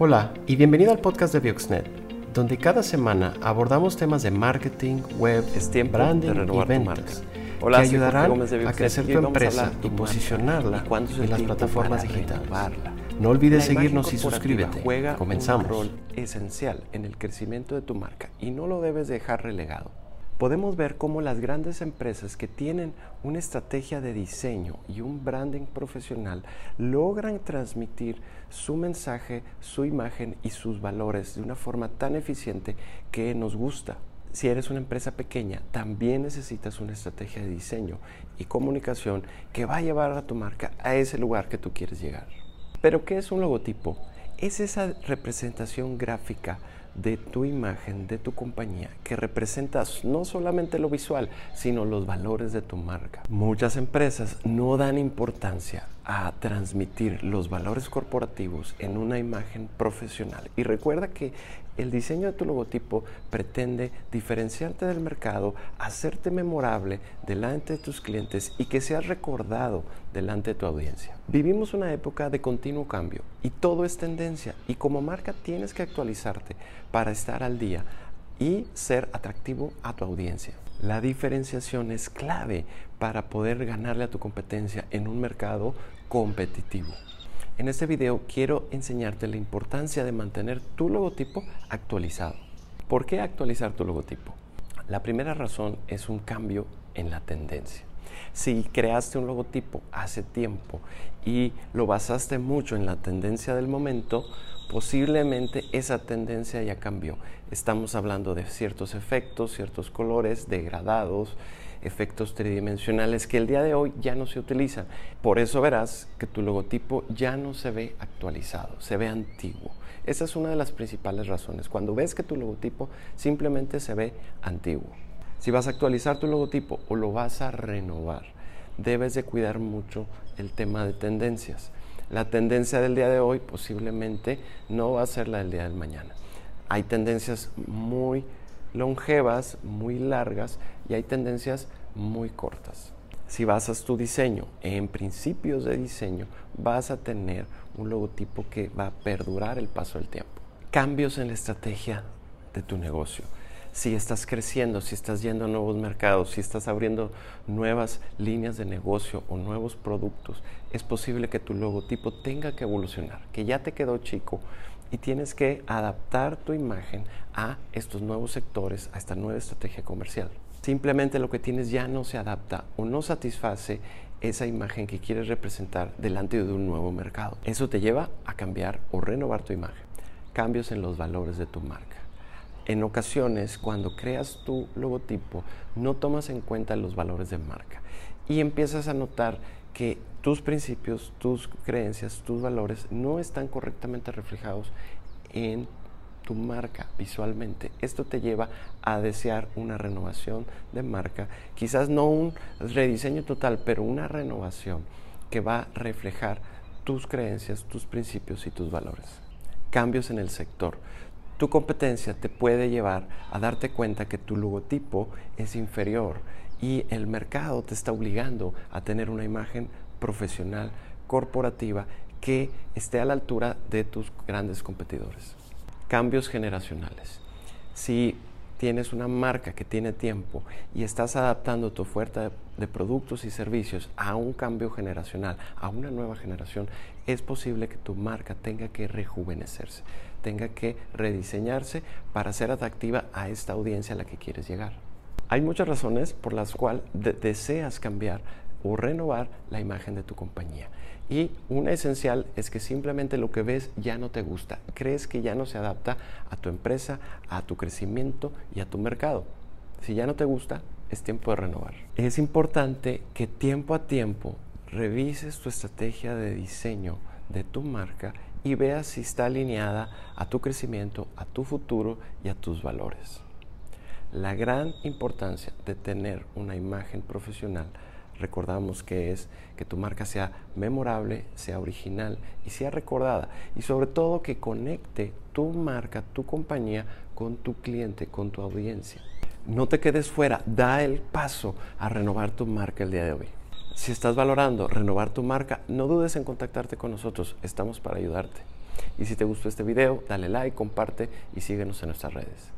Hola y bienvenido al podcast de Bioxnet, donde cada semana abordamos temas de marketing, web, branding y ventas Hola, que ayudarán a crecer tu empresa y posicionarla en las plataformas digitales. No olvides seguirnos y suscríbete. Juega Comenzamos. un rol esencial en el crecimiento de tu marca y no lo debes dejar relegado. Podemos ver cómo las grandes empresas que tienen una estrategia de diseño y un branding profesional logran transmitir su mensaje, su imagen y sus valores de una forma tan eficiente que nos gusta. Si eres una empresa pequeña, también necesitas una estrategia de diseño y comunicación que va a llevar a tu marca a ese lugar que tú quieres llegar. Pero ¿qué es un logotipo? Es esa representación gráfica de tu imagen, de tu compañía, que representa no solamente lo visual, sino los valores de tu marca. Muchas empresas no dan importancia a transmitir los valores corporativos en una imagen profesional. Y recuerda que el diseño de tu logotipo pretende diferenciarte del mercado, hacerte memorable delante de tus clientes y que seas recordado delante de tu audiencia. Vivimos una época de continuo cambio y todo es tendencia y como marca tienes que actualizarte para estar al día y ser atractivo a tu audiencia. La diferenciación es clave para poder ganarle a tu competencia en un mercado competitivo. En este video quiero enseñarte la importancia de mantener tu logotipo actualizado. ¿Por qué actualizar tu logotipo? La primera razón es un cambio en la tendencia. Si creaste un logotipo hace tiempo y lo basaste mucho en la tendencia del momento, posiblemente esa tendencia ya cambió. Estamos hablando de ciertos efectos, ciertos colores degradados, efectos tridimensionales que el día de hoy ya no se utilizan. Por eso verás que tu logotipo ya no se ve actualizado, se ve antiguo. Esa es una de las principales razones. Cuando ves que tu logotipo simplemente se ve antiguo. Si vas a actualizar tu logotipo o lo vas a renovar, debes de cuidar mucho el tema de tendencias. La tendencia del día de hoy posiblemente no va a ser la del día del mañana. Hay tendencias muy longevas, muy largas y hay tendencias muy cortas. Si basas tu diseño en principios de diseño, vas a tener un logotipo que va a perdurar el paso del tiempo. Cambios en la estrategia de tu negocio. Si estás creciendo, si estás yendo a nuevos mercados, si estás abriendo nuevas líneas de negocio o nuevos productos, es posible que tu logotipo tenga que evolucionar, que ya te quedó chico y tienes que adaptar tu imagen a estos nuevos sectores, a esta nueva estrategia comercial. Simplemente lo que tienes ya no se adapta o no satisface esa imagen que quieres representar delante de un nuevo mercado. Eso te lleva a cambiar o renovar tu imagen. Cambios en los valores de tu marca. En ocasiones, cuando creas tu logotipo, no tomas en cuenta los valores de marca y empiezas a notar que tus principios, tus creencias, tus valores no están correctamente reflejados en tu marca visualmente. Esto te lleva a desear una renovación de marca, quizás no un rediseño total, pero una renovación que va a reflejar tus creencias, tus principios y tus valores. Cambios en el sector. Tu competencia te puede llevar a darte cuenta que tu logotipo es inferior y el mercado te está obligando a tener una imagen profesional, corporativa, que esté a la altura de tus grandes competidores. Cambios generacionales. Si tienes una marca que tiene tiempo y estás adaptando tu oferta de productos y servicios a un cambio generacional, a una nueva generación, es posible que tu marca tenga que rejuvenecerse, tenga que rediseñarse para ser atractiva a esta audiencia a la que quieres llegar. Hay muchas razones por las cuales deseas cambiar o renovar la imagen de tu compañía. Y una esencial es que simplemente lo que ves ya no te gusta, crees que ya no se adapta a tu empresa, a tu crecimiento y a tu mercado. Si ya no te gusta, es tiempo de renovar. Es importante que tiempo a tiempo revises tu estrategia de diseño de tu marca y veas si está alineada a tu crecimiento, a tu futuro y a tus valores. La gran importancia de tener una imagen profesional recordamos que es que tu marca sea memorable, sea original y sea recordada. Y sobre todo que conecte tu marca, tu compañía con tu cliente, con tu audiencia. No te quedes fuera, da el paso a renovar tu marca el día de hoy. Si estás valorando renovar tu marca, no dudes en contactarte con nosotros, estamos para ayudarte. Y si te gustó este video, dale like, comparte y síguenos en nuestras redes.